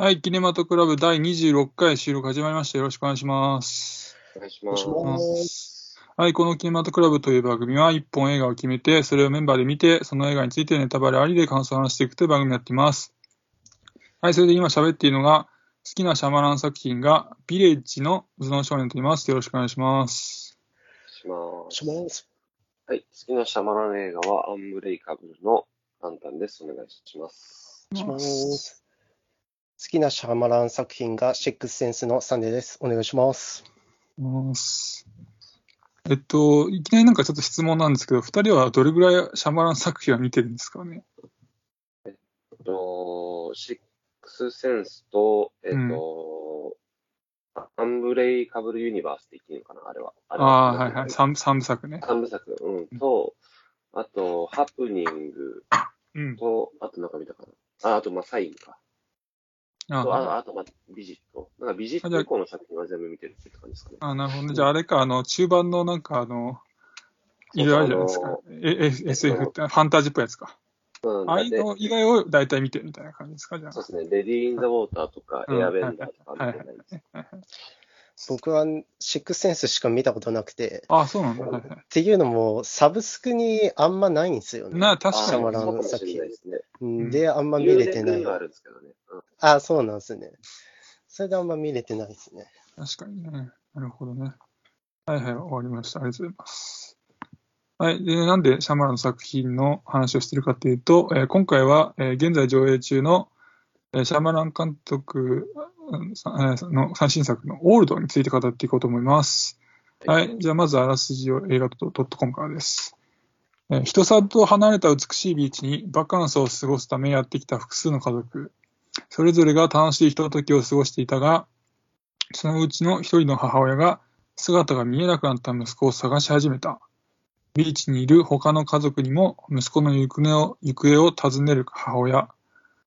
はい、キネマトクラブ第26回収録始まりました。よろしくお願いします。お願いしま。ますす。はい、このキネマトクラブという番組は、一本映画を決めて、それをメンバーで見て、その映画についてネタバレありで感想を話していくという番組になっています。はい、それで今喋っているのが、好きなシャマラン作品が、ビレッジの頭脳少年と言います。よろしくお願いします。します。します。はい。好きなシャマラン映画はアンブレイカブルのランタンです。お願いします。します。好きなシャマラン作品がシックスセンスのサンデーです。お願いします。ますえっと、いきなりなんかちょっと質問なんですけど、二人はどれぐらいシャマラン作品は見てるんですかね？えっと、シックスセンスと、えっと、あアンブレイカブルユニバースって言っていいのかな？あれは。あれああ、はいはい、三三部作ね。三部作。うん。と、あと、ハプニングうん。と、あとなんか見たかな？あ、あと、まあ、サインか。あとああと、まあ、ビジット。なんかビジット以降の作品は全部見てるって感じですかね。あ、なるほどね。じゃあ、あれか、あの、中盤のなんか、あの、いろいろあるじゃないですか。え、え SF って、ファンタジーっぽいやつか。うん。ああいうの以外を大体見てるみたいな感じですか、じゃあ。そうですね。レディー・イン・ザ・ウォーターとか、うんエアベンダーとかはいはい見てないです。僕はシックスセンスしか見たことなくて、あ、そうなんだ。はいはいっていうのもサブスクにあんまないんですよね。なあ、確あかにシャマ。ランそうかもしれないですね。うんで、あんま見れてないあるんですけどね。うんあ、そうなんですね。それであんま見れてないですね。確かにね。なるほどね。はいはい、終わりました。ありがとうございます。はい。で、なんでシャマランの作品の話をしているかというと、えー今回は、えー現在上映中の、えーシャマラン監督の最新作のオールドについて語っていこうと思います。はい。じゃあ、まずあらすじを映画ドットコムからです。えー人里離れた美しいビーチにバカンスを過ごすためやってきた複数の家族。それぞれが楽しいひとときを過ごしていたが、そのうちの一人の母親が姿が見えなくなった息子を探し始めた。ビーチにいる他の家族にも息子の行方を行方を尋ねる母親。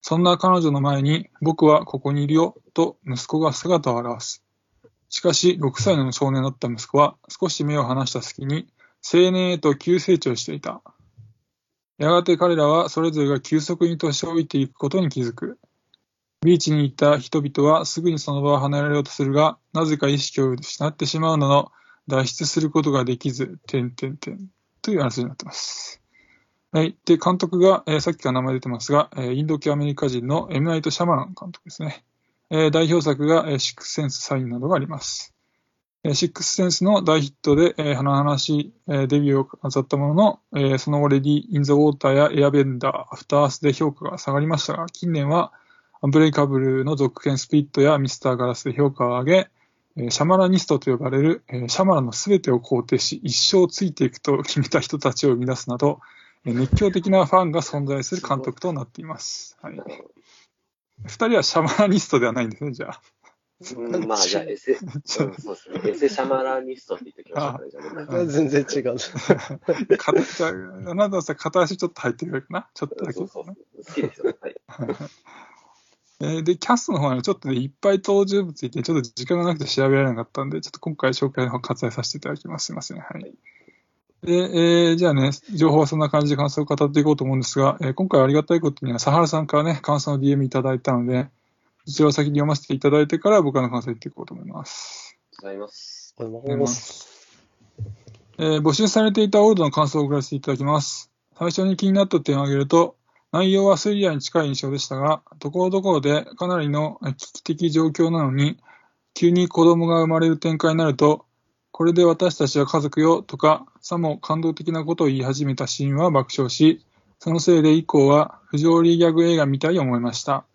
そんな彼女の前に僕はここにいるよと息子が姿を現す。しかし6歳の少年だった息子は少し目を離した隙に青年へと急成長していた。やがて彼らはそれぞれが急速に年老いていくことに気づく。ビーチにいた人々はすぐにその場を離れようとするが、なぜか意識を失ってしまうなど、脱出することができず、点点点という話になっています。はい。で、監督が、えーさっきから名前出てますが、えーインド系アメリカ人のエムナイト・シャマラン監督ですね。えー代表作が、えーシックスセンス・サインなどがあります。えシックスセンスの大ヒットで、えー華々しい、えデビューを飾ったものの、えーその後、レディ・イン・ザ・ウォーターやエアベンダー、アフター・アースで評価が下がりましたが、近年は、アンブレイカブルの続編スピットやミスターガラスで評価を上げ、えシャマラニストと呼ばれる、えシャマラのすべてを肯定し、一生ついていくと決めた人たちを生み出すなど、熱狂的なファンが存在する監督となっています。はい。二人はシャマラニストではないんですね、じゃあ。うん、まあ、じゃあ、エセ、うん、そうですね。エセシャマラニストって言ってきましたか全然違う。かじゃあ、あなたはさ、片足ちょっと入ってるかな？ちょっとだけそう。そうそう。好きですよ。はい。えーで、キャストの方にちょっとね、いっぱい登場物いて、ちょっと時間がなくて調べられなかったんで、ちょっと今回紹介の方割愛させていただきます。すいません。はい。で、えーじゃあね、情報はそんな感じで感想を語っていこうと思うんですが、えー今回はありがたいことには、サハラさんからね、感想の DM いただいたので、そちらを先に読ませていただいてから僕らの感想を言っていこうと思います。ございます。ございます。えー募集されていたオールドの感想を送らせていただきます。最初に気になった点を挙げると、内容はスリラーに近い印象でしたが、ところどころでかなりのえー危機的状況なのに、急に子供が生まれる展開になると、これで私たちは家族よとか、さも感動的なことを言い始めたシーンは爆笑し、そのせいで以降は不条理ギャグ映画みたいに思いました。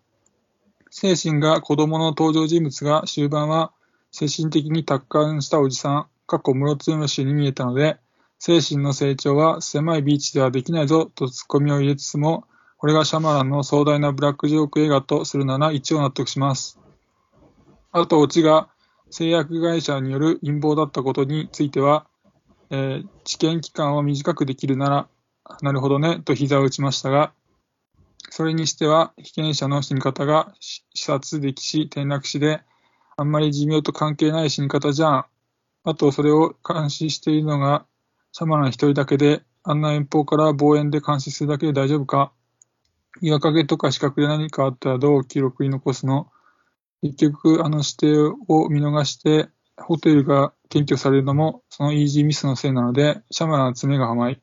精神が子供の登場人物が終盤は精神的に達観したおじさん、過去室津虫に見えたので、精神の成長は狭いビーチではできないぞとツッコミを入れつつも、これがシャマランの壮大なブラックジョーク映画とするなら一応納得します。あと、オチが製薬会社による陰謀だったことについては、えー治験期間を短くできるなら、なるほどね、と膝を打ちましたが、それにしては被験者の死に方が視察溺死、転落死で、あんまり寿命と関係ない死に方じゃん。あと、それを監視しているのが、シャマラン一人だけで、あんな遠方から望遠で監視するだけで大丈夫か岩陰とか視覚で何かあったらどう記録に残すの？結局、あの指定を見逃して、ホテルが検挙されるのも、そのイージーミスのせいなので、シャマランは爪が甘い。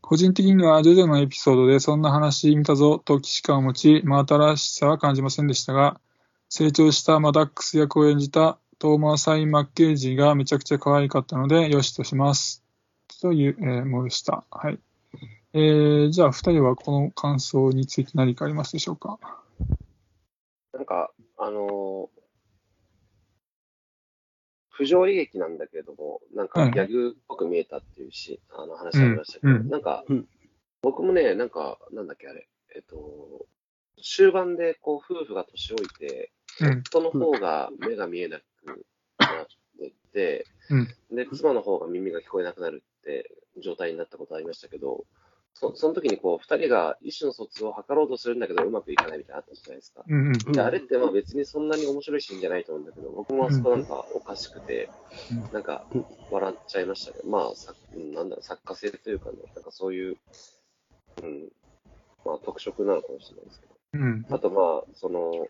個人的には、ジョジョのエピソードでそんな話見たぞと既視感を持ち、真新しさは感じませんでしたが、成長したマダックス役を演じたトーマー・サイン・マッケージがめちゃくちゃ可愛かったので、よしとします。という、えーものでした。はい。えー、じゃあ、二人はこの感想について何かありますでしょうか？なんか、あのー不条理劇なんだけれども、なんかギャグっぽく見えたっていうし、あの話ありましたけど、うんうん。なんか、うん。僕もね、なんか、なんだっけあれ、えっと、終盤でこう夫婦が年老いて、うん。夫の方が目が見えなくなってて、うん。で、妻の方が耳が聞こえなくなるって状態になったことありましたけど、そその時にこう、二人が意思の疎通を図ろうとするんだけど、うまくいかないみたいなのあったじゃないですか。うんうん。うんで、あれってまあ別にそんなに面白いシーンじゃないと思うんだけど、僕もあそこなんかおかしくて、うんなんか笑っちゃいましたけど、まあ、さうんなんだろう、作家性というかね、なんかそういう、うん、まあ特色なのかもしれないですけど。うん。あとまあ、その、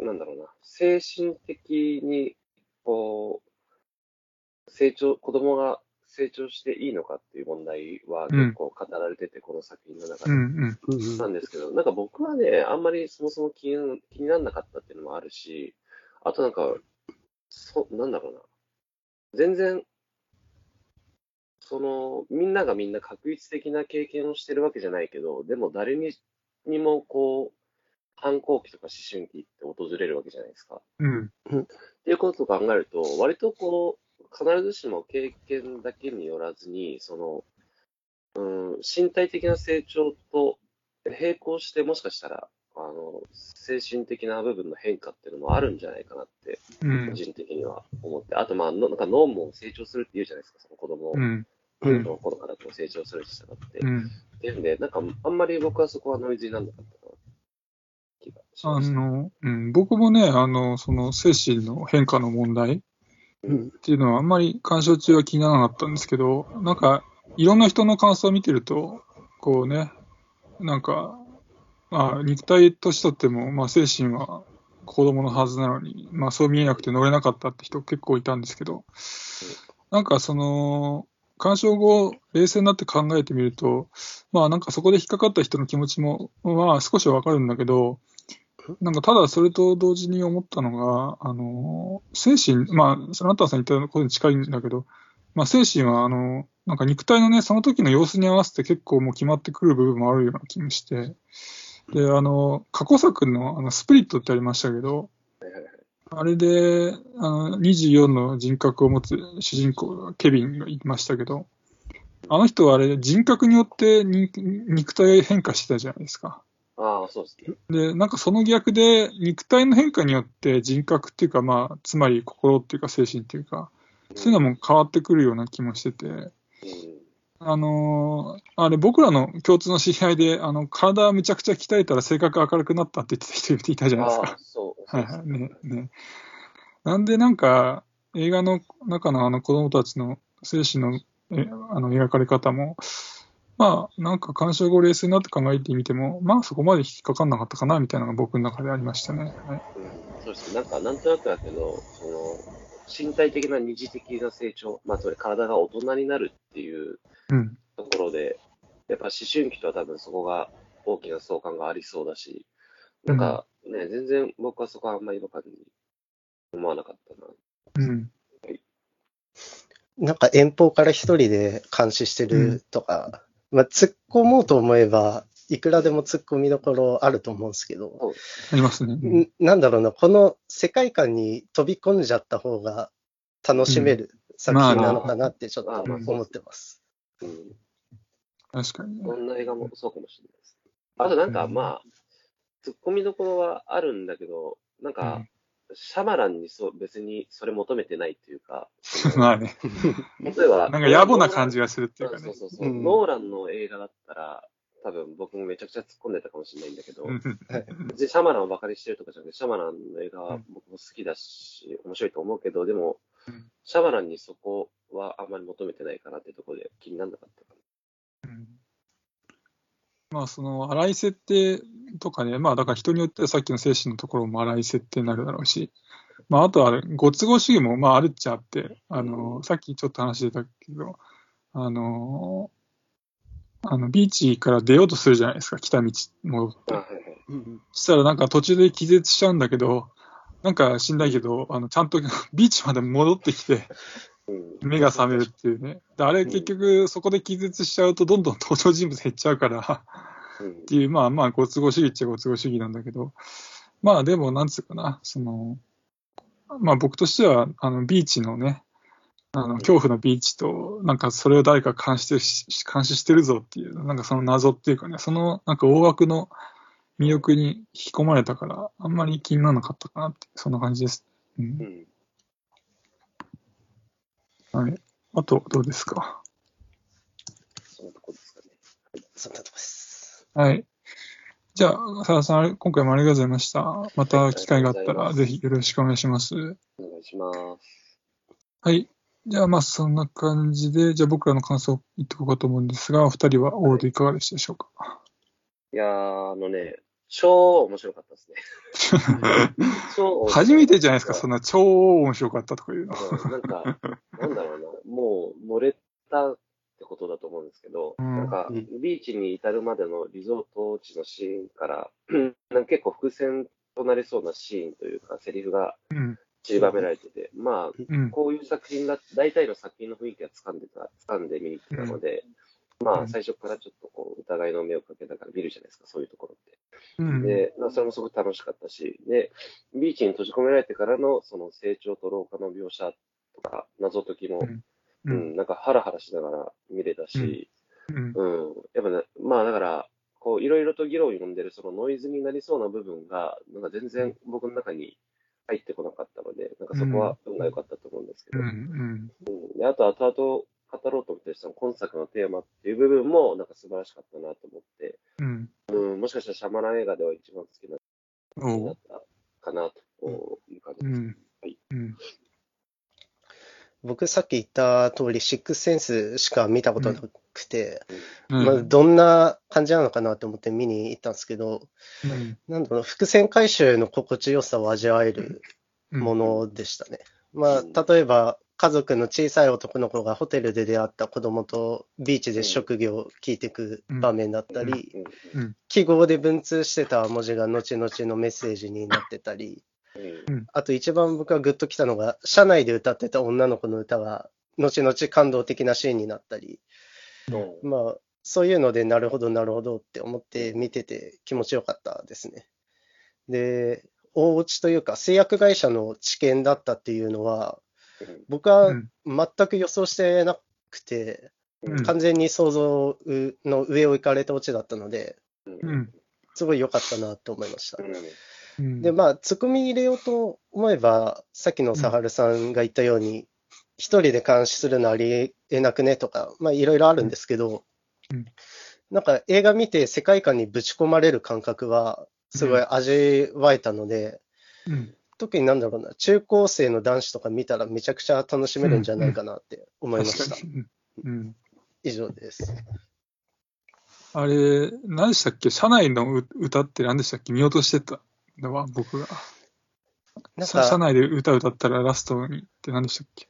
なんだろうな、精神的に、こう、成長、子供が成長していいのかっていう問題はうん結構語られてて、この作品の中で。うんうん。うんなんですけど、なんか僕はね、あんまりそもそも気に気にならなかったっていうのもあるし、あとなんか、そなんだろうな、全然、その、みんながみんな確率的な経験をしてるわけじゃないけど、でも誰ににもこう、反抗期とか思春期って訪れるわけじゃないですか。うん。っていうことを考えると、割とこう、必ずしも経験だけによらずに、その、うん、身体的な成長と並行して、もしかしたら、あの、精神的な部分の変化っていうのもあるんじゃないかなって、うん個。人的には思って、あと、まあ、のなんか脳も成長するって言うじゃないですか、その子供うん。うんの頃からこう成長するに従って。っうん。ていうんで、なんか、あんまり僕はそこはノイズにならなかったかな、気がしあました。の、うん、僕もね、あの、その精神の変化の問題うんっていうのはあんまり鑑賞中は気にならなかったんですけど、なんか、いろんな人の感想を見てると、こうね、なんか、まあ、肉体年取っても、まあ、精神は子供のはずなのに、まあ、そう見えなくて乗れなかったって人結構いたんですけど、なんかその、鑑賞後、冷静になって考えてみると、まあなんかそこで引っかかった人の気持ちも、まあ少しはわかるんだけど、なんかただそれと同時に思ったのが、あの、精神、まあ、そのあたさん言ったことに近いんだけど、まあ精神はあの、なんか肉体のね、その時の様子に合わせて結構もう決まってくる部分もあるような気もして、で、あの、過去作のあのスプリットってありましたけど、あれで、あの、24の人格を持つ主人公、ケビンがいましたけど、あの人はあれ、人格によって肉体変化してたじゃないですか。ああ、そうですね。で、なんかその逆で、肉体の変化によって人格っていうか、まあ、つまり心っていうか精神っていうか、そういうのも変わってくるような気もしてて、うんあのーあれ、僕らの共通の知り合いで、あの、体むちゃくちゃ鍛えたら性格明るくなったって言ってた人いたじゃないですかそう。はいはい、ね、ね。なんでなんか、映画の中のあの子供たちの精神のえあの描かれ方も、まあ、なんか鑑賞後冷静になって考えてみても、まあそこまで引っかかんなかったかな、みたいなのが僕の中でありましたね。はい、うんそうですね。なんか、なんとなくだけど、その、身体的な二次的な成長、まあ、つまり体が大人になるっていううん。ところで、やっぱ思春期とは多分そこが大きな相関がありそうだし、なんかね、全然僕はそこはあんまり違和感に思わなかったな。うん。なんか遠方から一人で監視してるとか、まあ、突っ込もうと思えば、いくらでも突っ込みどころあると思うんですけど、ありますね。うんんなんだろうな、この世界観に飛び込んじゃった方が楽しめる作品なのかなってちょっと思ってます。うん。確かにね。こん。な映画もそうかもしれないです。あとなん。か、うん。まあ、突っ込みどころはあるん。だけど、なん。か、シャマランにそう別にそれ求めてないっていうか、まあね。例えば、なんか野暮な感じがするっていうかね。そう。そうそう、う。ん。ノーランの映画だったら、多分僕もめちゃくちゃ突っ込んでたかもしれないんだけど、シャマランをバカにしてるとかじゃなくて、シャマランの映画は僕も好きだし、面白いと思うけど、でもうん、シャマランにそこはあんまり求めてないかなっていうところで気にならなかったかうん。まあ、その、荒い設定とかね、まあだから人によってはさっきの精神のところも荒い設定になるだろうし、まああとはご都合主義もまああるっちゃあって、あの、さっきちょっと話してたけど、あの、あの、ビーチから出ようとするじゃないですか、来た道戻って。そしたらなんか途中で気絶しちゃうんだけど、なんか死んだけど、あの、ちゃんと ビーチまで戻ってきて、うん。目が覚めるっていうね。であれ結局そこで気絶しちゃうとどんどん登場人物減っちゃうから、うんっていう、まあまあ、ご都合主義っちゃご都合主義なんだけど、まあでも、なんつうかな、その、まあ僕としては、あの、ビーチのね、あの、恐怖のビーチと、なんかそれを誰か監視し監視してるぞっていう、なんかその謎っていうかね、その、なんか大枠の魅力に引き込まれたから、あんまり気にならなかったかなって、そんな感じです。うんう。ん。はい。あと、どうですか？そのとこですかね。そんなとこです。はい。じゃあ、佐田さん、今回もありがとうございました。また機会があったら、ぜひよろしくお願いします。お願いします。はい。じゃあ、まあ、そんな感じで、じゃあ僕らの感想を言っておこうかと思うんですが、お二人はオールいかがでしたでしょうか？いやー、あのね、超面白かったですね。超初めてじゃないですか、そんな超面白かったとか言うの。うんなんか、なんだろうな、もう乗れたってことだと思うんですけど、うんなんかうん、ビーチに至るまでのリゾート地のシーンから、なんか結構伏線となりそうなシーンというか、セリフがうん。散りばめられてて、まあ、うん。こういう作品だ、大体の作品の雰囲気は掴んでた、掴んで見にたので、まうんあ、最初からちょっとこう、疑いの目をかけながら見るじゃないですか、そういうところって。うん。で、まあ、それもすごく楽しかったし、で、ビーチに閉じ込められてからの、その成長と老化の描写とか、謎解きも、ううんん、なんかハラハラしながら見れたし、うん。うん、やっぱね、まあだから、こう、いろいろと議論を呼んでるそのノイズになりそうな部分が、なんか全然僕の中に入ってこなかったので、なんかそこは運が良かったと思うんですけど、うん。うん。うんであと後々語ろうと思ってるその今作のテーマっていう部分も、なんか素晴らしかったなと思って、うん。うん、もしかしたらシャマラン映画では一番好きなだったかなという感じです。うんはい。うん。僕さっき言った通り、シックスセンスしか見たことなくて、うん。まあ、どんな感じなのかなと思って見に行ったんですけど、うんなんだろう、伏線回収の心地よさを味わえるうんものでしたね。まうんあ、例えば、家族の小さい男の子がホテルで出会った子供とビーチで職業を聞いていく場面だったり。記号で文通してた文字が後々のメッセージになってたり、うん。あと一番僕がグッときたのが、車内で歌ってた女の子の歌が、後々感動的なシーンになったり、うん。まあ、そういうので、なるほど、なるほどって思って見てて気持ちよかったですね。で、大落ちというか、製薬会社の知見だったっていうのは、僕はうん。全く予想してなくて、うん。完全に想像の上を行かれたオチだったので、うん。すごい良かったなと思いました。うん。で、まあ、ツッコミ入れようと思えば、さっきのサハルさんが言ったように、一人で監視するのありえなくねとか、まあ、いろいろあるんですけどうん、なんか映画見て世界観にぶち込まれる感覚は、すごい味わえたので、うん。特になんだろうな、中高生の男子とか見たらめちゃくちゃ楽しめるんじゃないかなって思いました。うんうん。以上です。あれ、何でしたっけ？社内のう歌って何でしたっけ？見落としてたのは、僕が。なんさ社か、内で歌歌ったらラストにって何でしたっけ？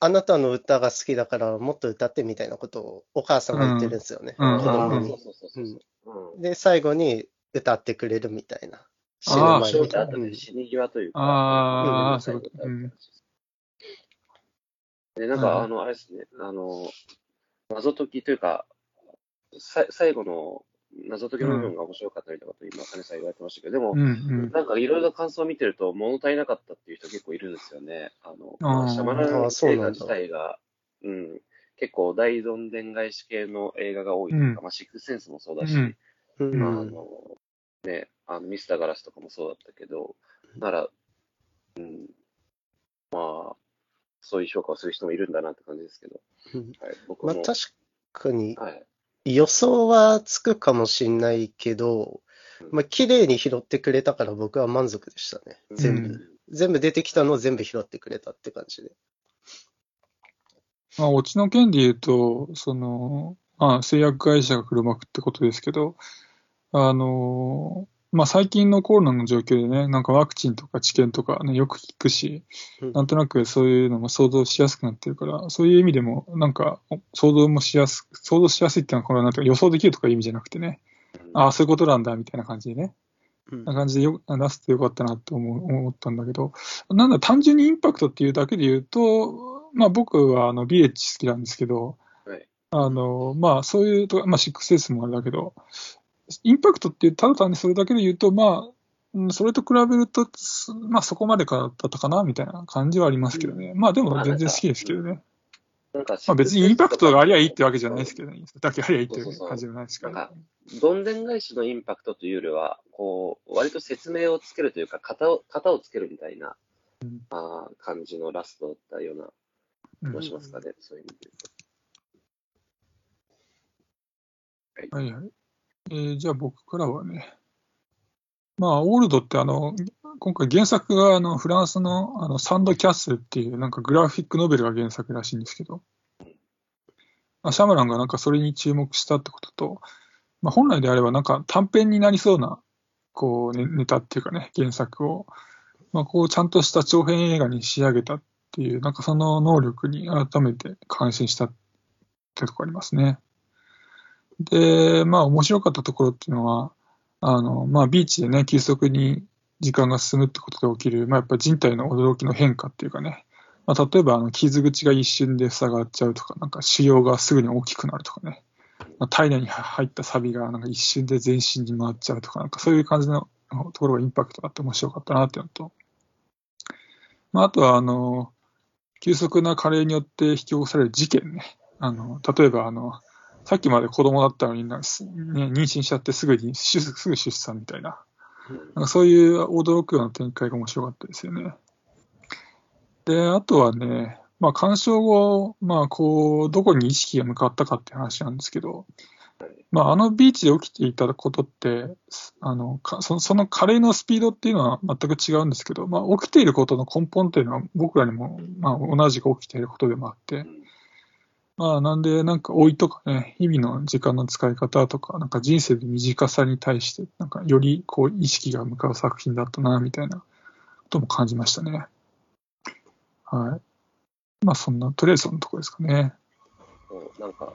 あなたの歌が好きだからもっと歌ってみたいなことをお母さんが言ってるんですよね。うん。子供に。で、最後に歌ってくれるみたいな。死ぬ前に正直あったね、死に際というか。あーうん。そういうで、なんか、あの、あれですね、あの、謎解きというか、さ最後の謎解きの部分が面白かったりとかと今、金さん言われてましたけど、でもう、んうん。なんかいろいろ感想を見てると物足りなかったっていう人結構いるんですよね。あの、あシャマラン映画自体が、うん、結構大どんでん返し系の映画が多いというか、うん。まあ、シックスセンスもそうだし、うん。あ、あの、ね、あの、ミスターガラスとかもそうだったけど、なら、うん、まあ、そういう評価をする人もいるんだなって感じですけど、うん。はい、僕も、まあ確かにはい、予想はつくかもしんないけど、まあ綺麗に拾ってくれたから僕は満足でしたね。全部。うん全部出てきたのを全部拾ってくれたって感じで。まあ、オチの件で言うと、その、まあ、製薬会社が黒幕ってことですけど、あの、まあ最近のコロナの状況でね、なんかワクチンとか治験とかね、よく聞くし、うん。なんとなくそういうのも想像しやすくなってるから、そういう意味でも、なんか想像もしやす、想像しやすいっていうのは、これはなんていうか予想できるとかいう意味じゃなくてね、ああ、そういうことなんだ、みたいな感じでね、うん。な感じでよ出せてよかったなと思う思ったんだけど、なんだ、単純にインパクトっていうだけで言うと、まあ僕はあの BH 好きなんですけど、はい。あの、まあそういうと、まあ 6S もあれだけど、インパクトっていう、ただ単にそれだけで言うと、まあ、うんそれと比べると、すまあそこまでかだったかな、みたいな感じはありますけどね。まあでも全然好きですけどね。まあ別にインパクトがありゃいいってわけじゃないですけどね。だけありゃいいっていう感じじゃないですからなんか。どんでん返しのインパクトというよりは、こう、割と説明をつけるというか、型を、型をつけるみたいな、うんあー感じのラストだったようなうん気もしますかね、そういう意味で言うと。はいはい。えーじゃあ僕からはね、まあ、オールドってあの、今回原作があのフランスのあのサンドキャッスルっていうなんかグラフィックノベルが原作らしいんですけど、まあ、シャマランがなんかそれに注目したってことと、まあ、本来であればなんか短編になりそうなこう、ね、ネタっていうかね、原作を、まあ、こうちゃんとした長編映画に仕上げたっていう、なんかその能力に改めて感心したってとこありますね。で、まあ面白かったところっていうのは、あの、まあビーチでね、急速に時間が進むってことで起きる、まあやっぱ人体の驚きの変化っていうかね、まあ例えばあの傷口が一瞬で塞がっちゃうとか、なんか腫瘍がすぐに大きくなるとかね、まあ、体内に入ったサビがなんか一瞬で全身に回っちゃうとか、なんかそういう感じのところがインパクトがあって面白かったなっていうのと、まああとはあの、急速な加齢によって引き起こされる事件ね。あの、例えばあの、さっきまで子供だったのにな、すね、妊娠しちゃってすぐに、出すぐ出産みたいな。なんかそういう驚くような展開が面白かったですよね。で、あとはね、まあ鑑賞後、まあこう、どこに意識が向かったかって話なんですけど、まああのビーチで起きていたことって、あの、かそのその加齢のスピードっていうのは全く違うんですけど、まあ起きていることの根本っていうのは僕らにも、まあ同じく起きていることでもあって、まあ、なんで、なんか老いとかね、日々の時間の使い方とか、なんか人生の短さに対して、なんかよりこう意識が向かう作品だったな、みたいなことも感じましたね。はい。まあ、そんな、とりあえずそのとこですかね。うんなんか、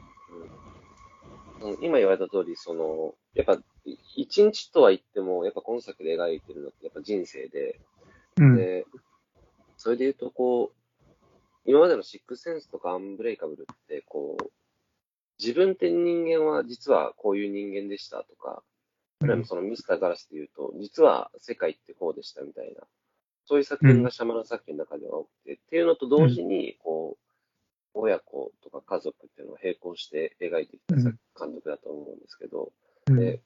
うんうん今言われた通り、その、やっぱ、い一日とは言っても、やっぱ今作で描いてるのって、やっぱ人生で、うん。で、それで言うと、こう、今までのシックスセンスとかアンブレイカブルって、こう、自分って人間は実はこういう人間でしたとか、あるいはそのミスターガラスで言うと、実は世界ってこうでしたみたいな、そういう作品がシャマラン作品の中では多くて、っていうのと同時に、こう、親子とか家族っていうのを並行して描いてきた作監督だと思うんですけど、うん。で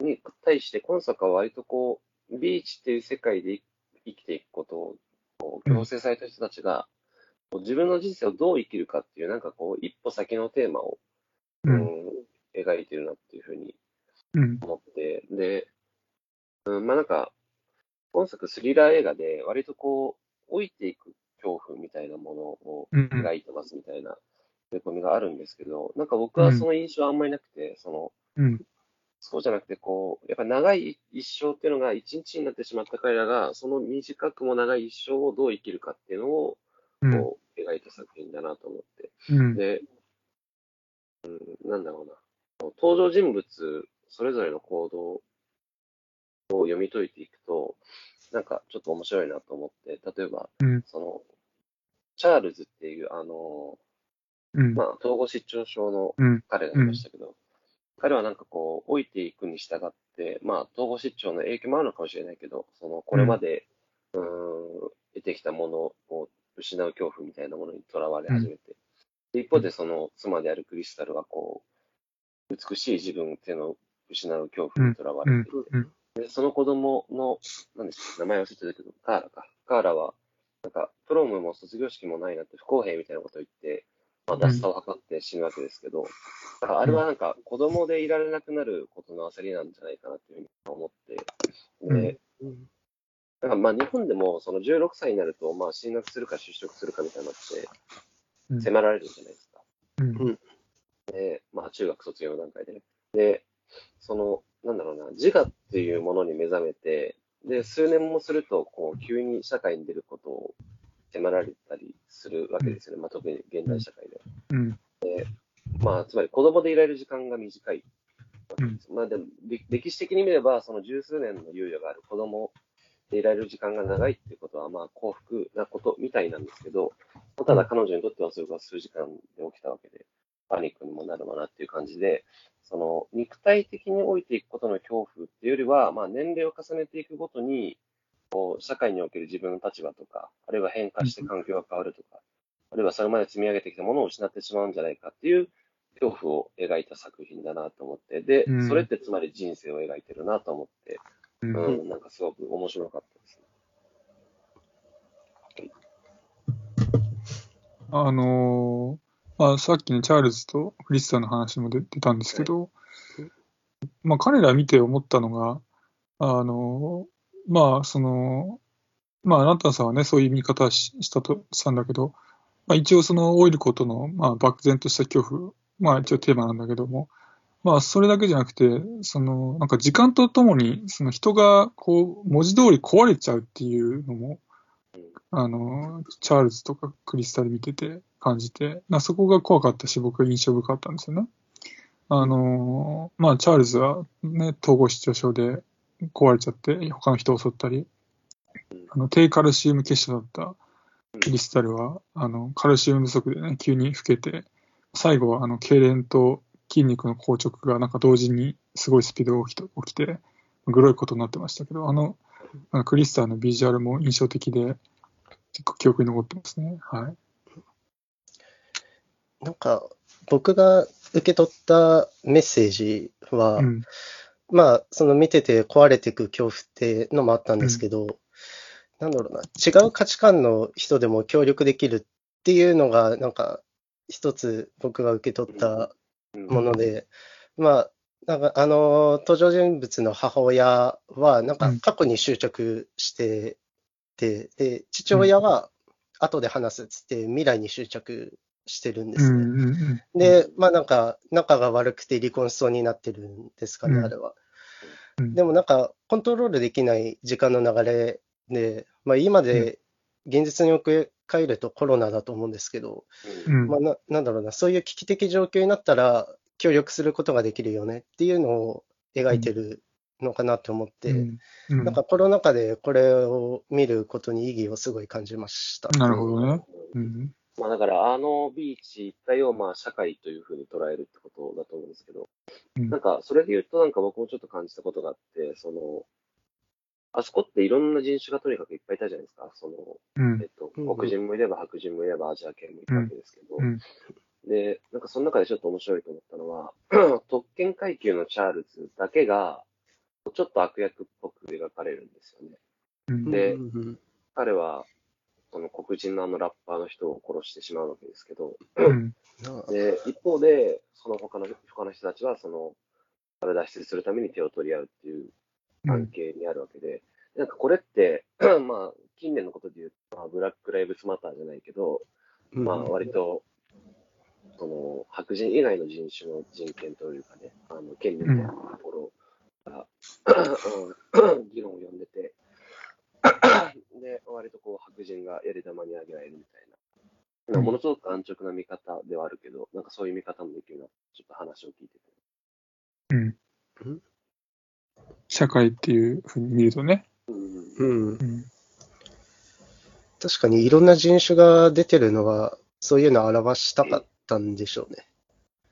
に対して今作は割とこう、ビーチっていう世界で生生きていくことをこう強制された人たちが、自分の人生をどう生きるかっていう、なんかこう、一歩先のテーマを、う。うんん描いてるなっていうふうにうん。思って、で、うん、まあなんか、今作スリラー映画で割とこう、老いていく恐怖みたいなものをうん。描いてますみたいな触れ込みがあるんですけど、なんか僕はその印象はあんまりなくて、その、うん。そうじゃなくて、こう、やっぱ長い一生っていうのが一日になってしまった彼らが、その短くも長い一生をどう生きるかっていうのを、うん。こう、描いた作品だなと思って。うん。で、うん、なんだろうな。登場人物それぞれの行動を読み解いていくと、なんかちょっと面白いなと思って、例えば、うん。その、チャールズっていう、あの、うん。まあ、統合失調症のうん。彼がいましたけど、彼はなんかこう、老いていくに従って、まあ、統合失調の影響もあるのかもしれないけど、その、これまで、うーん、得てきたものを失う恐怖みたいなものにとらわれ始めて、で一方でその妻であるクリスタルはこう、美しい自分っていうのを失う恐怖にとらわうんれていて、。うん。で、その子供の、何で名前忘れてたけど、カーラか。カーラは、なんか、プロムも卒業式もないなって不公平みたいなことを言って、まあ、脱サを図って死ぬわけですけど、だからあれはなんか、子供でいられなくなることの焦りなんじゃないかなっていうふうに思って、で、なんかまあ日本でもその16歳になると、まあ進学するか就職するかみたいなのってうん迫られるじゃないですか。うん。で、まあ中学卒業の段階でね。で、その、なんだろうな、自我っていうものに目覚めて、で、数年もすると、こう、急に社会に出ることを迫られたりするわけですよね。まあ、特に現代社会では。うん。まあ、つまり子供でいられる時間が短いわけです。まあ、でも、れ歴史的に見れば、その十数年の猶予がある子供でいられる時間が長いっていうことは、まあ、幸福なことみたいなんですけど、ただ彼女にとってはそれが数時間で起きたわけで、パニックにもなるわなっていう感じで、その肉体的に老いていくことの恐怖っていうよりは、まあ、年齢を重ねていくごとに、こう社会における自分の立場とか、あるいは変化して環境が変わるとか、あるいはそれまで積み上げてきたものを失ってしまうんじゃないかっていう恐怖を描いた作品だなと思って、でうん、それってつまり人生を描いてるなと思って、う。うんん、なんかすごく面白かったですね。あのーまあ、さっきね、チャールズとクリスタの話も出てたんですけど、まあ、彼ら見て思ったのが、あのーまあ、その、まあ、あなたさんはね、そういう見方ししたとしたんだけど、まあ、一応その老いることの、まあ、漠然とした恐怖、まあ、一応テーマなんだけども、まあ、それだけじゃなくて、その、なんか時間とともに、その人が、こう、文字通り壊れちゃうっていうのも、あの、チャールズとかクリスタル見てて感じて、まあ、そこが怖かったし、僕は印象深かったんですよね。あの、まあ、チャールズはね、統合失調症で壊れちゃって、他の人を襲ったり、あの、低カルシウム結晶だったクリスタルは、あの、カルシウム不足でね、急に老けて、最後は、あの、痙攣と筋肉の硬直がなんか同時にすごいスピードが起きて、起きて、グロいことになってましたけど、あの、あのクリスタルのビジュアルも印象的で、結構記憶に残ってますね。はい。なんか、僕が受け取ったメッセージは、うん。まあ、その見てて壊れていく恐怖ってのもあったんですけど、なんだろうな、違う価値観の人でも協力できるっていうのが、なんか、一つ僕が受け取ったうんもので、まあ、なんかあの登場人物の母親は、なんかうん。過去に執着してて、で、父親は後で話すっつって未来に執着してるんですね。うんうんうん。で、まあなんか仲が悪くて離婚しそうになってるんですかね、うん。あれは。うん。でもなんかコントロールできない時間の流れで、まあ今で現実に置き換えるとコロナだと思うんですけど、うんまあ、ななんだろうな、そういう危機的状況になったら、協力することができるよねっていうのを描いてるのかなと思って、うんうんなんかコロナ禍でこれを見ることに意義をすごい感じました。なるほどね。うん。まあだから、あのビーチ一帯をまあ社会というふうに捉えるってことだと思うんですけど、うんなんかそれで言うとなんか僕もちょっと感じたことがあって、その、あそこっていろんな人種がとにかくいっぱいいたじゃないですか。その、うん。えっと、うん。黒人もいれば白人もいればアジア系もいるわけですけど、うん。で、なんかその中でちょっと面白いと思ったのは、特権階級のチャールズだけが、ちょっと悪役っぽく描かれるんですよね。うん。で彼は、その黒人のあのラッパーの人を殺してしまうわけですけど、うん。なで、一方で、その他の、他の人たちは、その、から脱出するために手を取り合うっていう関係にあるわけで、なんかこれって、まあ、近年のことで言うと、まあ、ブラック・ライブスマターじゃないけど、うん。まあ、割と、その、白人以外の人種の人権というかね、あの、権利みたいなところが、うん。議論を呼んでて、で、割とこう、白人がやり玉に挙げられるみたいな、うんものすごく安直な見方ではあるけど、なんかそういう見方もできるな、ちょっと話を聞いてて。うん。うん社会っていうふうに見るとね。うんうんうん確かにいろんな人種が出てるのは、そういうのを表したかったんでしょうね。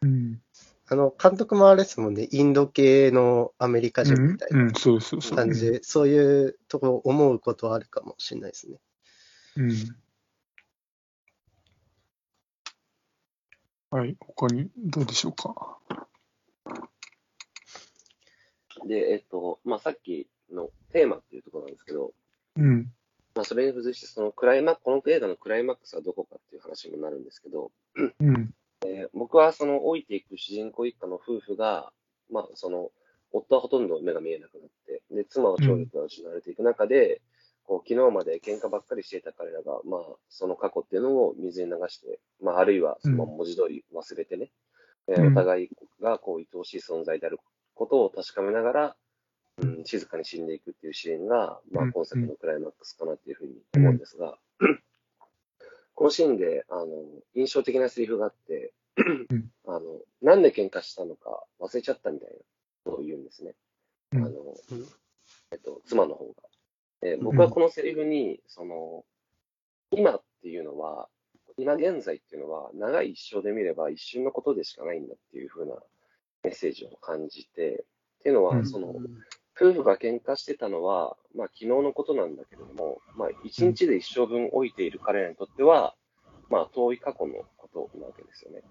うんあの、監督もあれですもんね、インド系のアメリカ人みたいなんそうそうそう。感じで、そういうとこ思うことはあるかもしれないですね。うん。はい、他にどうでしょうか？で、えっと、まあ、さっきのテーマっていうところなんですけど、うん。まあ、それに付随して、そのクライマこの映画のクライマックスはどこかっていう話にもなるんですけど、うん。えー僕はその老いていく主人公一家の夫婦が、まあ、その、夫はほとんど目が見えなくなって、で、妻は聴力が失われていく中で、こう、昨日まで喧嘩ばっかりしていた彼らが、まあ、その過去っていうのを水に流して、まあ、あるいは、その文字通り忘れてね、えーうんお互いがこう、愛おしい存在であることを確かめながら、うん、静かに死んでいくっていうシーンが、まあ、うん。今作のクライマックスかなっていうふうに思うんですが、このシーンで、あの、印象的なセリフがあって、ん。あの、なんで喧嘩したのか忘れちゃったみたいなことを言うんですね。うん。あの、えっと、妻の方が。で僕はこのセリフに、その、今っていうのは、今現在っていうのは、長い一生で見れば一瞬のことでしかないんだっていう風なメッセージを感じて、っていうのは、うんその、夫婦が喧嘩してたのは、まあ、昨日のことなんだけれども、まあ、一日で一生分置いている彼らにとっては、まあ、遠い過去のことなわけですよね。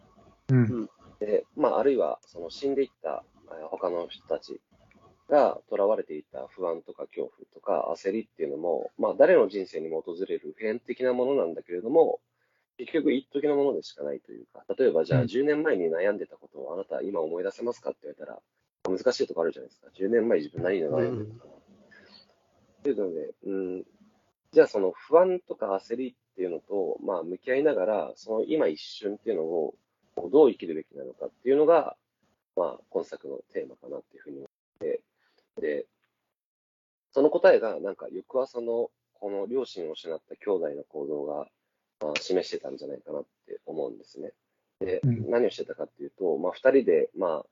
うん。で、まあ、あるいは、その死んでいったえー他の人たちが囚われていた不安とか恐怖とか焦りっていうのも、まあ、誰の人生にも訪れる普遍的なものなんだけれども、結局一時のものでしかないというか、例えばじゃあうん10年前に悩んでたことをあなたは今思い出せますかって言われたら、難しいところあるじゃないですか。10年前自分何に悩んでたかな。っていうので、うん、じゃあその不安とか焦りっていうのと、まあ、向き合いながら、その今一瞬っていうのをどう生きるべきなのかっていうのが、まあ、今作のテーマかなっていうふうに思って、で、その答えが、なんか翌朝のこの両親を失った兄弟の行動が、まあ、示してたんじゃないかなって思うんですね。で、うん何をしてたかっていうと、まあ、二人で、まあ、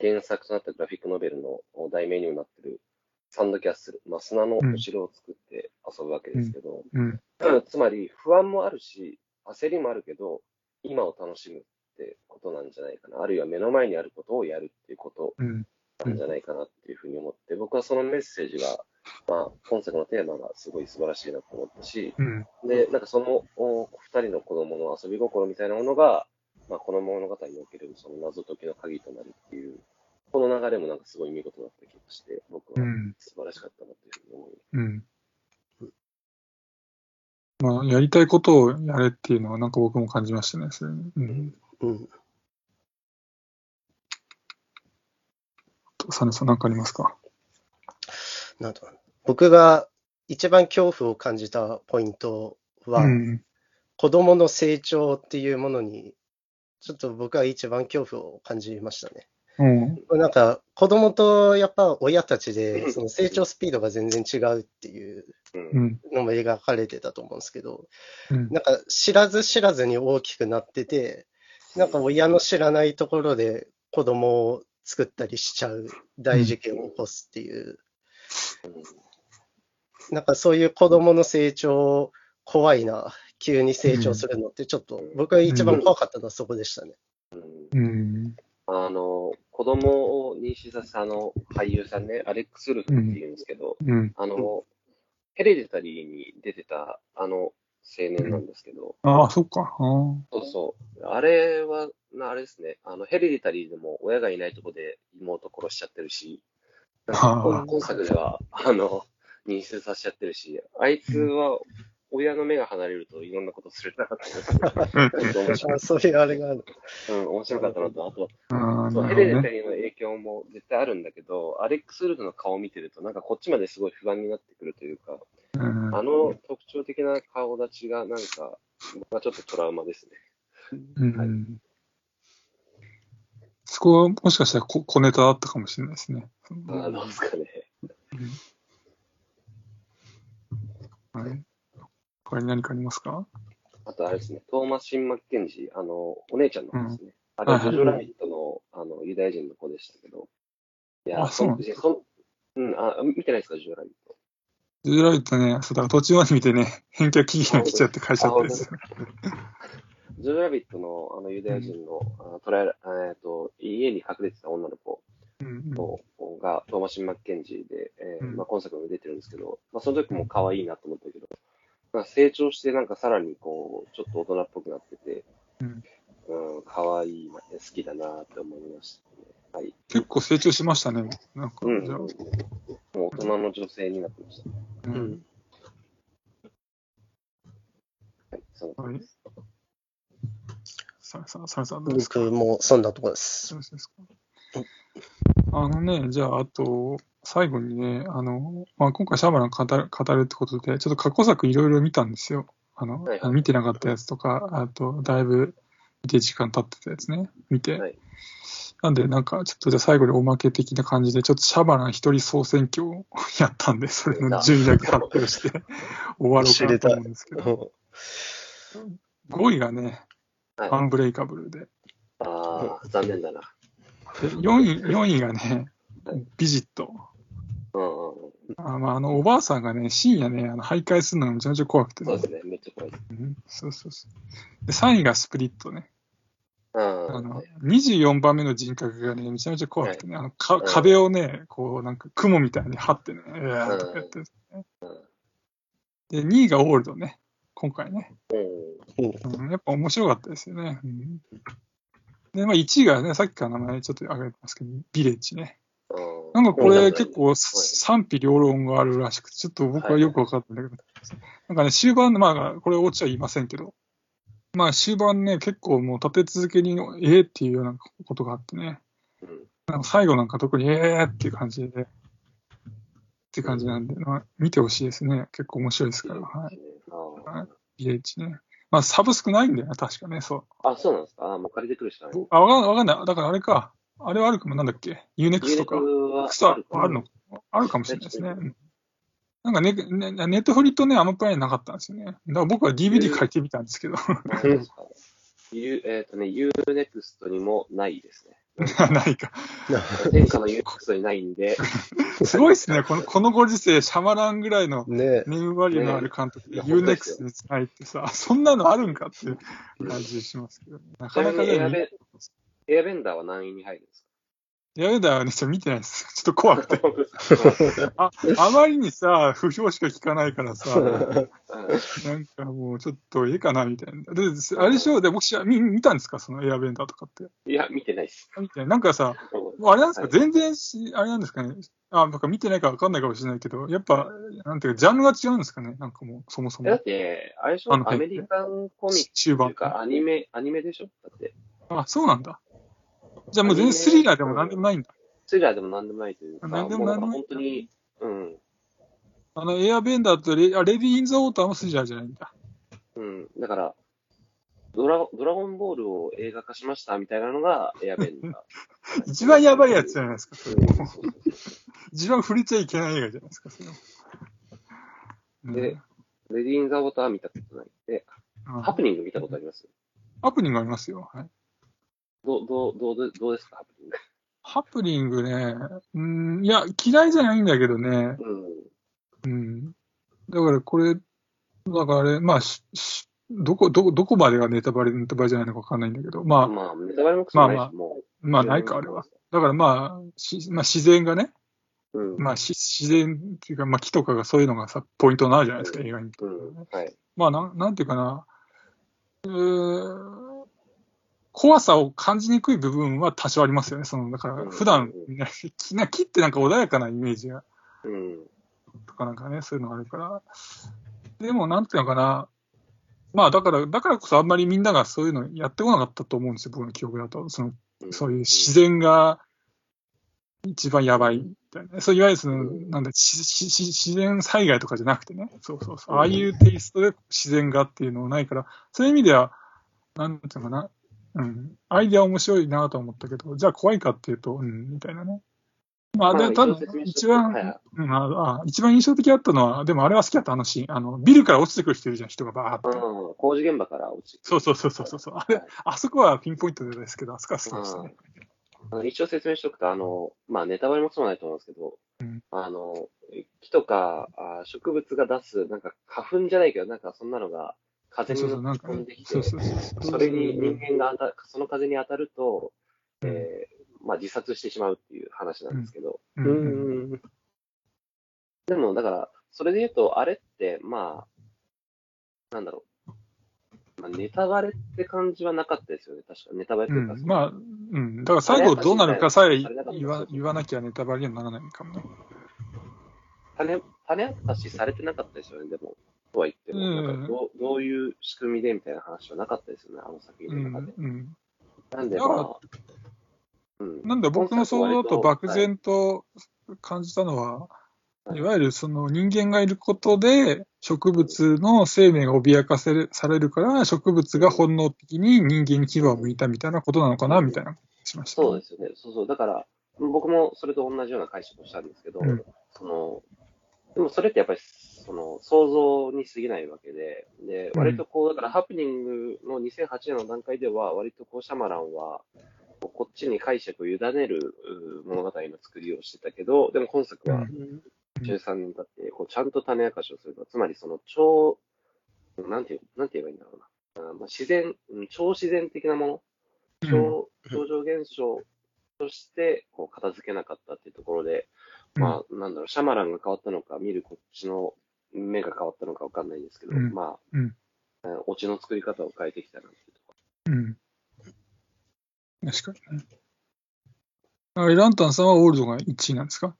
原作となったグラフィックノベルの題名にもなってるサンドキャッスル、まあ、砂のお城を作って遊ぶわけですけど、うん。つまり不安もあるし、焦りもあるけど、今を楽しむってことなんじゃないかな。あるいは目の前にあることをやるっていうことうん。なんじゃないかなっていうふうに思って、僕はそのメッセージが、まあ、今作のテーマがすごい素晴らしいなと思ったし、うん。で、なんかそのお二人の子供の遊び心みたいなものが、まあ、この物語におけるその謎解きの鍵となるっていう、この流れもなんかすごい見事だった気がして、僕はうん。素晴らしかったなというふうに思います。うん。まあ、やりたいことをやれっていうのは、なんか僕も感じましたね、それに。うん。うん。とサネさん、なんかありますか？なんだろうな僕が一番恐怖を感じたポイントは、うん。子供の成長っていうものに、ちょっと僕は一番恐怖を感じましたね。うん。なんか子供とやっぱ親たちでその成長スピードが全然違うっていう。のも描かれてたと思うんですけど、うん。なんか知らず知らずに大きくなってて、なんか親の知らないところで子供を作ったりしちゃう大事件を起こすっていう、なんかそういう子供の成長怖いな、急に成長するのってちょっと僕が一番怖かったのはそこでしたね。うんうん。あの、子供を妊娠させたあの俳優さんね、アレックス・ウルフって言うんですけど、うん。あの、ヘレディタリーに出てたあの青年なんですけど、ああ、そっか。ああ。そうそう。あれは、なあれですね、あの、ヘレディタリーでも親がいないとこで妹殺しちゃってるし、今今作では、あの、妊娠させちゃってるし、あいつは親の目が離れるといろんなことするなってそういうあれがある。うん、面白かったなと、あと。ヘレデタリーの影響も絶対あるんだけど、アレックス・ウルフの顔を見てると、なんかこっちまですごい不安になってくるというか、うん。あの特徴的な顔立ちが、なんか、僕はちょっとトラウマですね。うん。そこはもしかしたら小小ネタだったかもしれないですね。あなんですかね。はい。他に何かありますか？あとあれですね、トーマシン・マッケンジー、あの、お姉ちゃんの方ですね。あれ、はいジョジョラビットの、あの、ユダヤ人の子でしたけど。いや、あそうなんそそんうん、あ、見てないですか、ジョジョラビット。ジュライトね、そうだから途中まで見てね、返却期限が来ちゃって会社ったんですよ。ジョジョラビットの、あの、ユダヤ人の、あの捕らえら、えっと、家に隠れてた女の子うんのが、トーマシン・マッケンジーで、えーうんまあ、今作も出てるんですけど、まあ、その時も可愛いなと思ったけど、まあ、成長して、なんかさらにこう、ちょっと大人っぽくなってて、うんうん、可愛いな、好きだなって思いましたね。はい。結構成長しましたね。なんか、うん。もう大人の女性になってました。ううんん。はい。そのはい。ささささんどうですか？僕もそんなとこです。そうですか？あのね、じゃあ、あと、最後にね、あの、まあ、今回シャーマラン語る語るってことで、ちょっと過去作いろいろ見たんですよ。あの、はい。見てなかったやつとか、あと、だいぶ見て時間経ってたやつね、見て。はい。なんで、なんか、ちょっとじゃあ最後におまけ的な感じで、ちょっとシャバな一人総選挙を やったんで、それの順位だけ発表して 終わろうかなと思うんですけど、5位がね、はいアンブレイカブルで、ああ、残念だな。で4位、4位がね、ビジット。あまあ、あの、おばあさんがね、深夜ね、あの徘徊するのがめちゃめちゃ怖くてねそうですね、めっちゃ怖い。うんそうそうそう。で、3位がスプリットね。うん。あの、24番目の人格がね、めちゃめちゃ怖くてね、あの、か壁をね、こう、なんか雲みたいに張ってね、うわーとかやってる、で、2位がオールドね、今回ね。うん。うん、やっぱ面白かったですよね。うん、で、まあ1位がね、さっきから名前ちょっと挙げてますけど、ビレッジね。うんなんかこれ結構、構賛否両論があるらしくて、ちょっと僕はよくわかってないんだけど、なんかね、終盤、まあ、これオチは言いませんけど、まあ終盤ね、結構もう立て続けに、ええっていうようなことがあってね、うんなんか最後なんか特にええっていう感じで、って感じなんで、まあ、見てほしいですね。結構面白いですから、はい。あビレッジね。まあサブスクないんだよね、確かね、そう。あ、そうなんですか？あもう借りてくるしかない。あ、わかんない、わかんない。だからあれか。あれはあるかも、なんだっけ ?Unext とか。は草あるのあるかもしれないですね。うんなんかね、ねネットフリとね、アマプラになかったんですよね。だから僕は DVD 借りてみたんですけど。ゆ えっ、とね、Unext にもないですね。ないか。天下の Unext にないんで、すごいですね。この、このご時世、シャマランぐらいのね。ネームバリューのある監督でね。いや Unext にないってさ、そんなのあるんかっていう感じしますけど、なちかなかねエアベンダーは何位に入るんですやめだよね、ちょっと見てないです。ちょっと怖くて。か あ、あまりにさ、不評しか聞かないからさ、うんなんかもうちょっといいかな、みたいな。で、あれでしょ？で、僕見、見たんですか？そのエアベンダーとかって。いや、見てないです。見てなんかさ、あれなんですか、全然し、あれなんですかね？あ、なんか見てないから分かんないかもしれないけど、やっぱ、なんていうか、ジャンルが違うんですかね？なんかもう、そもそえだっも。て、あれでしょ？アメリカンコミック中盤っていう。か、アニメ、アニメでしょ？だって、あ、そうなんだ。じゃあもう全然スリラーでもなんでもないんだ。スリラーでも何でもないというか、何でもなんでも本当に、うん、あの、エアベンダーとレあレディー・イン・ザ・ウォーターもスリラーじゃないんだ。うん。だから、ドラドラゴンボールを映画化しましたみたいなのがエアベンダー。一番やばいやつじゃないですか。それ一番触れちゃいけない映画じゃないですか、それは。でねレディー・イン・ザ・ウォーターは見たことない。で、うんハプニング見たことあります？ハプニングありますよ。はい。どう、どう、どうで、どうですか、ハプニング。ハプニングね、うん、いや、嫌いじゃないんだけどね、うん。うん。だからこれ、だからあれ、まあ、ししどこ、どこ、どこまでがネタバレ、ネタバレじゃないのかわかんないんだけど、まあ、まあ、ネタバレもクソないし、まあまあ。まあ、ないか、あれは。。だからまあ、しまあ、自然がね、うん。まあ、し自然っていうか、まあ、木とかがそういうのがさ、ポイントになるじゃないですか、映画に。うん。はい。まあ、なん、なんていうかな、うー怖さを感じにくい部分は多少ありますよね。その、だから、普段、みんな木ってなんか穏やかなイメージが、うん。とかなんかね、そういうのがあるから。でも、なんていうのかな、まあ、だから、だからこそあんまりみんながそういうのやってこなかったと思うんですよ、僕の記憶だと。その、うんそういう自然が一番やばいみたいな。そういわゆるその、なんだ、ししし自然災害とかじゃなくてね。そうそうそう。ああいうテイストで自然がっていうのないから、そういう意味では、なんていうのかな。うん。アイデア面白いなと思ったけど、じゃあ怖いかっていうと、うん、みたいなね。まあ、で、まあ多分一番、はいはいうんああ、一番印象的だったのは、でもあれは好きだったあのシーン。あの、ビルから落ちてくる人いるじゃん、人がバーって。うん。工事現場から落ちてそうそうそうそうそう。あれ、あそこはピンポイントですけど、あそこはそうですね。あの一応説明しておくと、あの、まあ、ネタバレもそうないと思うんですけど、うんあの、木とかあ植物が出す、なんか花粉じゃないけど、なんかそんなのが風にそうそう、なんか飛んでき、て、そうそうそう。それに人間が当たその風に当たると、えーまあ、自殺してしまうっていう話なんですけど、ううんん。でも、だから、それで言うと、あれって、まあ、なんだろう。まあ、ネタバレって感じはなかったですよね、確か。ネタバレというか、うん、まあ、うん。だから最後どうなるかさえ言わ言わなきゃネタバレにはならないかもね。種、種明かしされてなかったですよね、でも。とは言っても、うんなんかどうどういう仕組みでみたいな話はなかったですよね、あの作う品の中で。ん。うん。なんで、まあ、うん。なんで僕の想像だと漠はい然と感じたのは、はいいわゆるその人間がいることで植物の生命が脅かせるされるから植物が本能的に人間に牙を向いたみたいなことなのかなみたいなしました。そうですよね。そうそう。だから、僕もそれと同じような解釈をしたんですけど、うんその、でもそれってやっぱり、その、想像に過ぎないわけで、で、うん。割とこう、だからハプニングの2008年の段階では、割とこう、シャマランは、こっちに解釈を委ねるう物語の作りをしてたけど、でも今作はうん。13年経って、こうちゃんと種明かしをすると、つまりその超、なんていう、なんて言えばいいんだろうな。あまあ、自然、うん超自然的なもの、超、超常現象として、こう、片付けなかったっていうところで、うんまあ、なんだろう、シャマランが変わったのか、見るこっちの目が変わったのかわかんないですけど、うんまあ、うんうんオチの作り方を変えてきたなっていうとこうん。確かにね。あれ、ランタンさんはオールドが1位なんですか？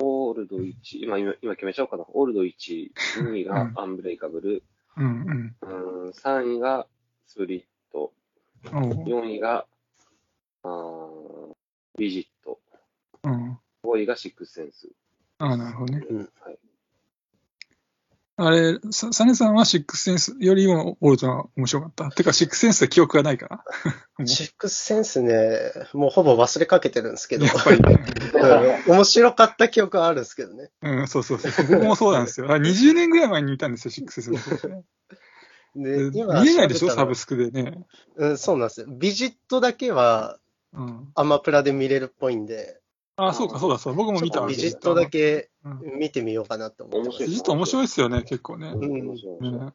ろ。オールド1、今、今、今決めちゃおうかな。オールド1、2位がうんアンブレイカブル、うんうん、3位がスプリット、うん。おう4位が、あービジット、うん。5位がシックスセンス。ああ、なるほどね。うんはい、あれ、さサネさんはシックスセンスよりもオールドが面白かった。てか、シックスセンスで記憶がないかな。シックスセンスね、もうほぼ忘れかけてるんですけど、やっぱりね。うん面白かった記憶はあるんですけどね。うん、そうそうそう。僕もそうなんですよ。あ20年ぐらい前に見たんですよ、シックスセンス。で、見今えないでしょ、サブスクでね。うん、そうなんですよ。ビジットだけはうん。アマプラで見れるっぽいんで、あ、そうか、そうだ、そうだ。僕も見たわビジットだ。けうん見てみようかなと思って。ビジット面白いですよね、結構ね。ん面白い面白いね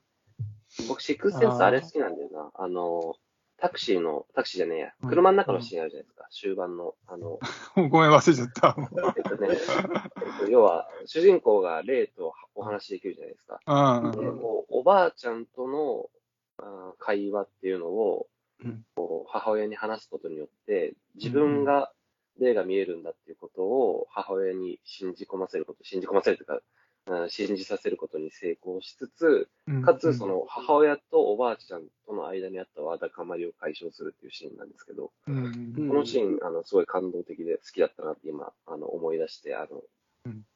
僕、シックスセンスあれ好きなんだよな。あの、タクシーの、タクシーじゃねえやう。ん車の中のシーンあるじゃないですか。終盤の。あの、ごめん、忘れちゃった。えっとね、えっと要は、主人公が霊とお話しできるじゃないですか。あで、こう、おばあちゃんとの会話っていうのをうん、こう母親に話すことによって、自分が霊が見えるんだっていうことを母親に信じ込ませること、信じ込ませるというか、うん信じさせることに成功しつつ、かつ、そ、の母親とおばあちゃんとの間にあったわだかまりを解消するっていうシーンなんですけど、うん。うんこのシーン、あの、すごい感動的で好きだったなって今、あの、思い出して、あのうん、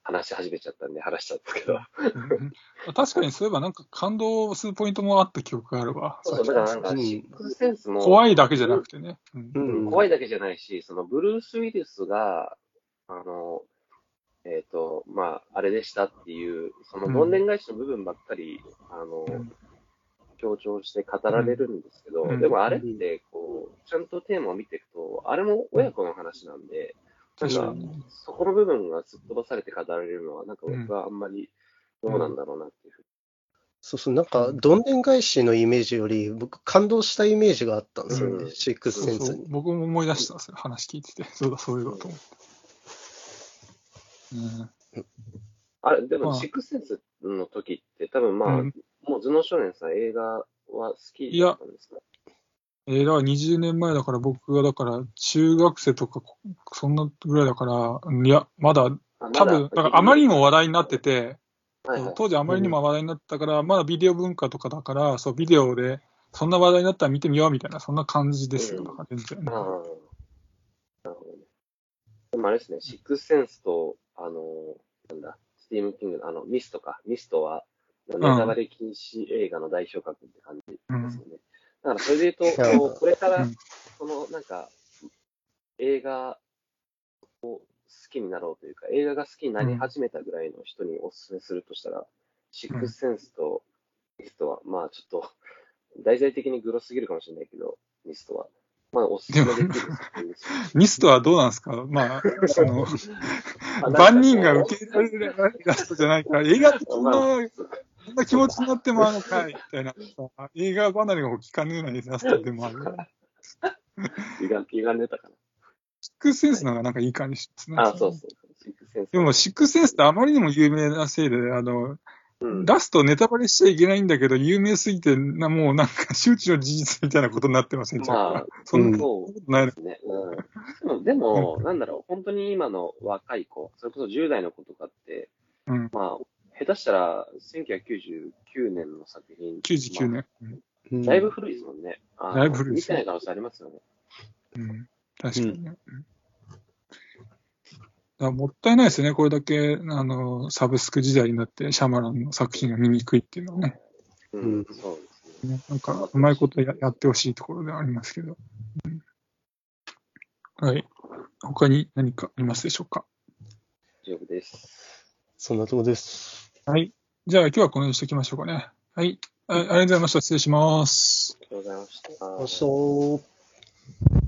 話し始めちゃったんで話しちゃったけど、うん。確かにそういえばなんか感動するポイントもあった記憶があるわ。そうそう、だからなんか、うんシックスセンスも、怖いだけじゃなくてね。うん。うん怖いだけじゃないし、そのブルース・ウィリスが、あの、えっ、と、まあ、あれでしたっていう、そのどんでん返しの部分ばっかり、あの、うん。強調して語られるんですけど、うん。でもあれって、こう、ちゃんとテーマを見ていくと、あれも親子の話なんで、なんか確かに、。そこの部分がすっ飛ばされて語られるのは、なんか僕はあんまりどうなんだろうなっていうふうそうそう、なんか、どんでん返しのイメージより、僕、感動したイメージがあったんですよね、うんシックスセンスに。そうそう僕も思い出したんですよ、話聞いてて。そうだ、そういうこと思って。うんあれ、でも、まあシックスセンスの時って、多分まあ、うんもう頭脳少年さん映画は好きだったんですか？えー、だから20年前だから僕がだから中学生とかそんなぐらいだから、いや、まだあ多分、だからあまりにも話題になってて、はいはい当時あまりにも話題になったから、まだビデオ文化とかだから、そう、ビデオで、そんな話題になったら見てみようみたいな、そんな感じですよ、うん全然。なるほどね。でもあれですね、シックスセンスと、あの、なんだ、スティーム・キングのあの、ミストか。ミストは、ネタバレ禁止映画の代表格って感じですよね。だからそれで言うと、うんこうこれからうん、その、なんか、映画を好きになろうというか、映画が好きになり始めたぐらいの人にお勧めするとしたら、シックスセンスとミストは、まあちょっと、題材的にグロすぎるかもしれないけど、ミストは。まあお勧めできる。ミストはどうなんですか？まあ、その、あ万人が受け入れられるラストじゃないから、映画ってこんな、んな気持ちになってもあるのかい、みたいなさ、映画離れが聞かねえのにラストでもある。歪ん歪んでたかシックスセンスの？方がなんかいい感じしますね。な。あ、そうそう。シックスセンス。でも、シックスセンスってあまりにも有名なせいで、あの、うん、ラストネタバレしちゃいけないんだけど、有名すぎて、なもうなんか周知の事実みたいなことになってません？じゃん。まあ、そんなことないの？ですね。うん。でも、でもなんだろう、本当に今の若い子、それこそ10代の子とかって、うん。まあ、下手したら1999年の作品。99年。うんだいぶ古いですもんね。あのだいぶ古いです見てない可能性ありますよね。うん。確かにね。うんだからもったいないですよね。これだけ、あの、サブスク時代になって、シャマランの作品が見にくいっていうのはね。うん、うんそうですね。ねなんか、うまいことややってほしいところではありますけど。うんはい。他に何かありますでしょうか？大丈夫です。そんなとこです。はい。じゃあ今日はこの辺にしておきましょうかね。はい。あありがとうございました。失礼します。ありがとうございました。